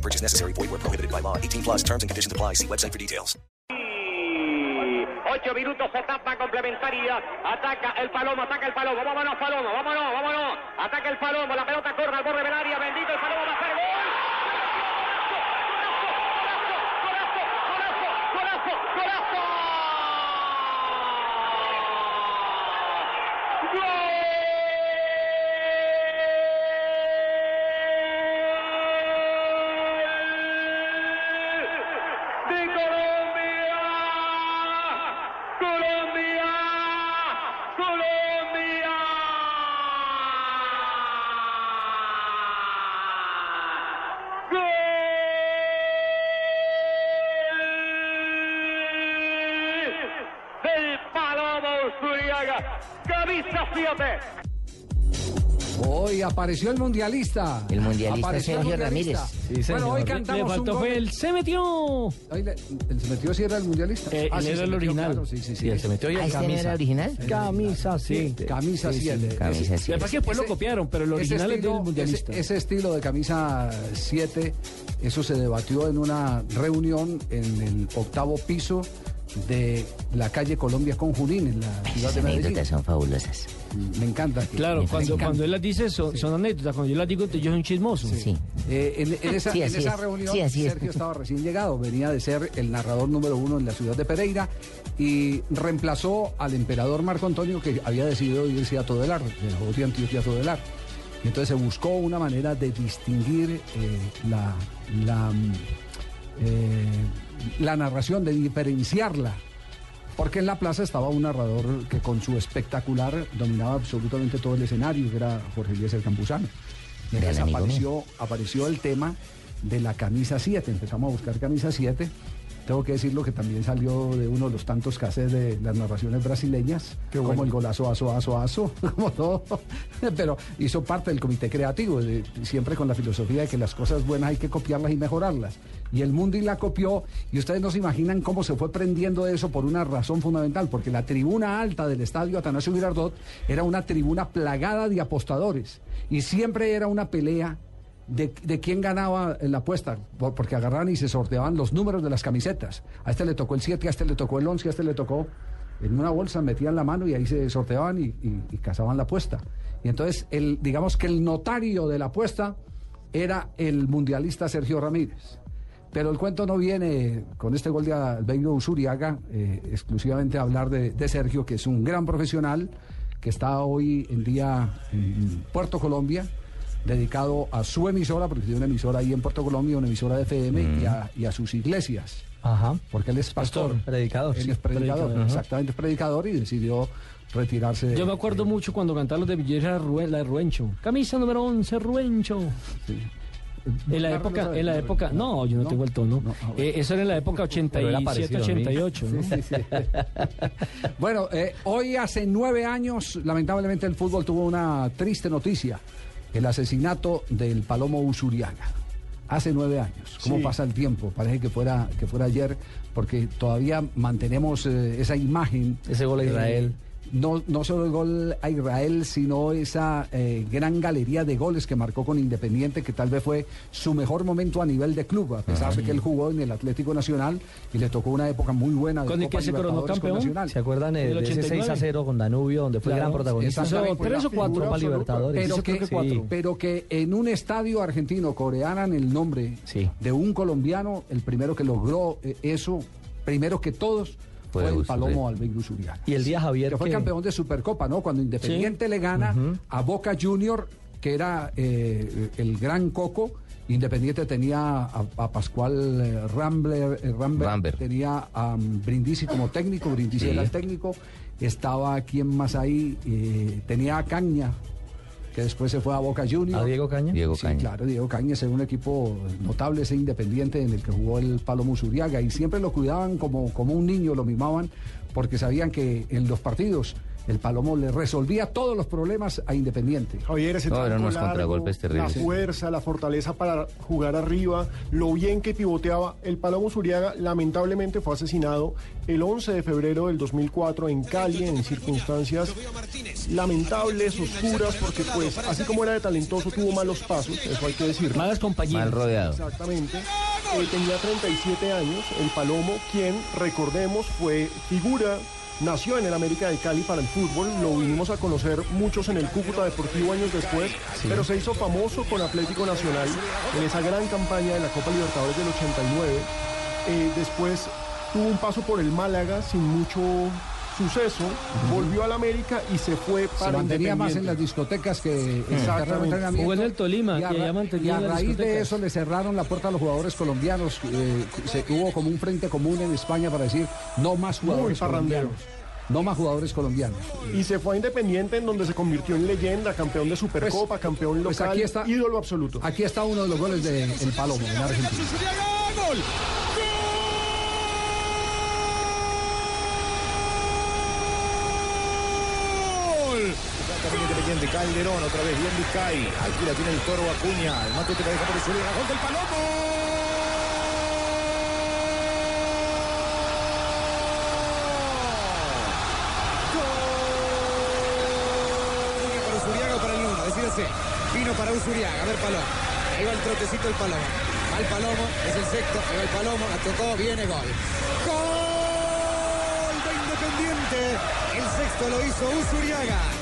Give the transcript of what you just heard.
Purchase necessary. Void where prohibited by law. 18 plus terms and conditions apply. See website for details. Ocho minutos, etapa complementaria. Ataca el Palomo, ataca el Palomo. Vámonos, Palomo, vámonos, vámonos. Ataca el Palomo, la pelota corre al borde Zuriaga. Camisa 7. Hoy apareció el mundialista. El mundialista Apareció el Sergio mundialista. Ramírez. Bueno, hoy Le cantamos un faltó gol. fue el se metió. Hoy le- ¿El se metió si era el mundialista? Eh, él sí, era el metió, original. claro, sí, sí, sí. Sí, él se metió y Ah, en ¿este era camisa. original? Camisa, sí. Camisa 7. Camisa Lo que pasa es que después lo Ese- copiaron, pero el original es del estilo, mundialista. ese- ese estilo de camisa 7, eso se debatió en una reunión en el octavo piso de la calle Colombia con Junín, en la ciudad Las de Medellín. anécdotas son fabulosas. Me encanta. que- Claro, me cuando, encanta. cuando él las dice son, son anécdotas, cuando yo las digo yo soy un chismoso. Sí. Eh, en, en esa, Sí, en esa es. reunión, Sí, así es. Sergio estaba recién llegado, venía de ser el narrador número uno en la ciudad de Pereira y reemplazó al emperador Marco Antonio que había decidido irse a Todelar, de la voz de Antioquia a Todelar. Y entonces se buscó una manera de distinguir eh, la, la, eh, la narración, de diferenciarla. Porque en la plaza estaba un narrador que con su espectacular dominaba absolutamente todo el escenario, que era Jorge Eliezer Campuzano. Y Gran entonces apareció, apareció el tema de la camisa 7. Empezamos a buscar camisa 7. Tengo que decirlo que también salió de uno de los tantos cassettes de las narraciones brasileñas, como el golazo, aso, aso, aso, como todo. Pero hizo parte del comité creativo, de- siempre con la filosofía de que las cosas buenas hay que copiarlas y mejorarlas. Y el Mundi la copió, y ustedes no se imaginan cómo se fue prendiendo eso por una razón fundamental, porque la tribuna alta del estadio Atanasio Girardot era una tribuna plagada de apostadores, y siempre era una pelea de, de quién ganaba la apuesta, por- porque agarraban y se sorteaban los números de las camisetas. A este le tocó el 7, a este le tocó el 11, a este le tocó en una bolsa, metían la mano y ahí se sorteaban y, y- y cazaban la apuesta. Y entonces, el, digamos que el notario de la apuesta era el mundialista Sergio Ramírez. Pero el cuento no viene con este gol de Albeiro Usuriaga, eh, exclusivamente a hablar de, de Sergio, que es un gran profesional, que está hoy en día en Puerto Colombia, dedicado a su emisora, porque tiene una emisora ahí en Puerto Colombia, una emisora de FM, y, a, y a sus iglesias. Ajá. Porque él es pastor. Predicador, Él sí, es predicador, exactamente, es predicador y decidió retirarse. de- Yo me acuerdo mucho cuando cantaban los de Villera, Ruen- la de Ruencho. Camisa número 11, Ruencho. En la Claro, época, no en la época, no, no, yo no, no, tengo el tono. no, ah. Eh, eso era en la época Pero era 87, parecido a mí. 88, ¿no? Sí, sí. bueno, eh, hoy hace nueve años, lamentablemente el fútbol tuvo una triste noticia, el asesinato del Palomo Usuriaga. Hace nueve años. ¿Cómo Sí. pasa el tiempo? Parece que fuera, que fuera ayer, porque todavía mantenemos eh, esa imagen. Ese gol a eh, Israel. No, no solo el gol a Israel, sino esa eh, gran galería de goles que marcó con Independiente, que tal vez fue su mejor momento a nivel de club, a pesar de que él jugó en el Atlético Nacional y le tocó una época muy buena de Con el Copa que se coronó Libertadores con campeón. Nacional. ¿Se acuerdan Del de ese 89? 6 a 0 con Danubio, donde fue Claro, gran protagonista? Hizo tres o cuatro Copa Libertadores. Pero creo que, pero que en un estadio argentino coreanan el nombre Sí. de un colombiano, el primero que logró eh, eso, primero que todos, Fue el Palomo. Albeiro Zuriaga. Y el día Javier que fue que- campeón de Supercopa, ¿no? Cuando Independiente le gana a Boca Junior, que era eh, el gran coco. Independiente tenía a, a Pascual eh, Rambler, eh, tenía a um, Brindisi como técnico, Brindisi Sí. era el técnico, estaba quien más ahí, Eh, tenía a Caña, que después se fue a Boca Juniors. ¿A Diego Caña? Diego Sí, Caña. claro, Diego Cañas es un equipo notable, ese independiente en el que jugó el Palomo Zuriaga y siempre lo cuidaban como, como un niño, lo mimaban, porque sabían que en los partidos el Palomo le resolvía todos los problemas a Independiente. Javier, ese No, eran unos largo, contragolpes terribles. La fuerza, la fortaleza para jugar arriba, lo bien que pivoteaba. El Palomo Zuriaga lamentablemente fue asesinado el 11 de febrero del 2004 en Cali en circunstancias lamentables, oscuras, porque pues así como era de talentoso tuvo malos pasos, eso hay que decirlo. Malas compañías. Mal rodeado. Exactamente. Eh, tenía 37 años, el Palomo, quien, recordemos, fue figura, nació en el América de Cali para el fútbol, lo vinimos a conocer muchos en el Cúcuta Deportivo años después, pero se hizo famoso con Atlético Nacional en esa gran campaña de la Copa Libertadores del 89. Eh, después tuvo un paso por el Málaga sin mucho suceso, volvió al América y se fue para Se mantenía más en las discotecas que en el. Jugó en el Tolima, y a, que allá y a raíz de eso le cerraron la puerta a los jugadores colombianos. eh, se hubo como un frente común en España para decir no más jugadores colombianos. No más jugadores colombianos. Y se fue a Independiente en donde se convirtió en leyenda, campeón de Supercopa, campeón local, pues aquí está- ídolo absoluto. Aquí está uno de los goles de El Palomo en Argentina. También Independiente, Calderón, otra vez bien Vizcay. Aquí la tiene el toro Acuña. El Matute la deja por el suelo. Gol del Palomo. El. Vino para Usuriaga, a ver Palomo. Ahí va el trotecito del Palomo. Al Palomo, es el sexto, ahí va el Palomo, la tocó, viene gol. ¡Gol de Independiente! El sexto lo hizo Usuriaga.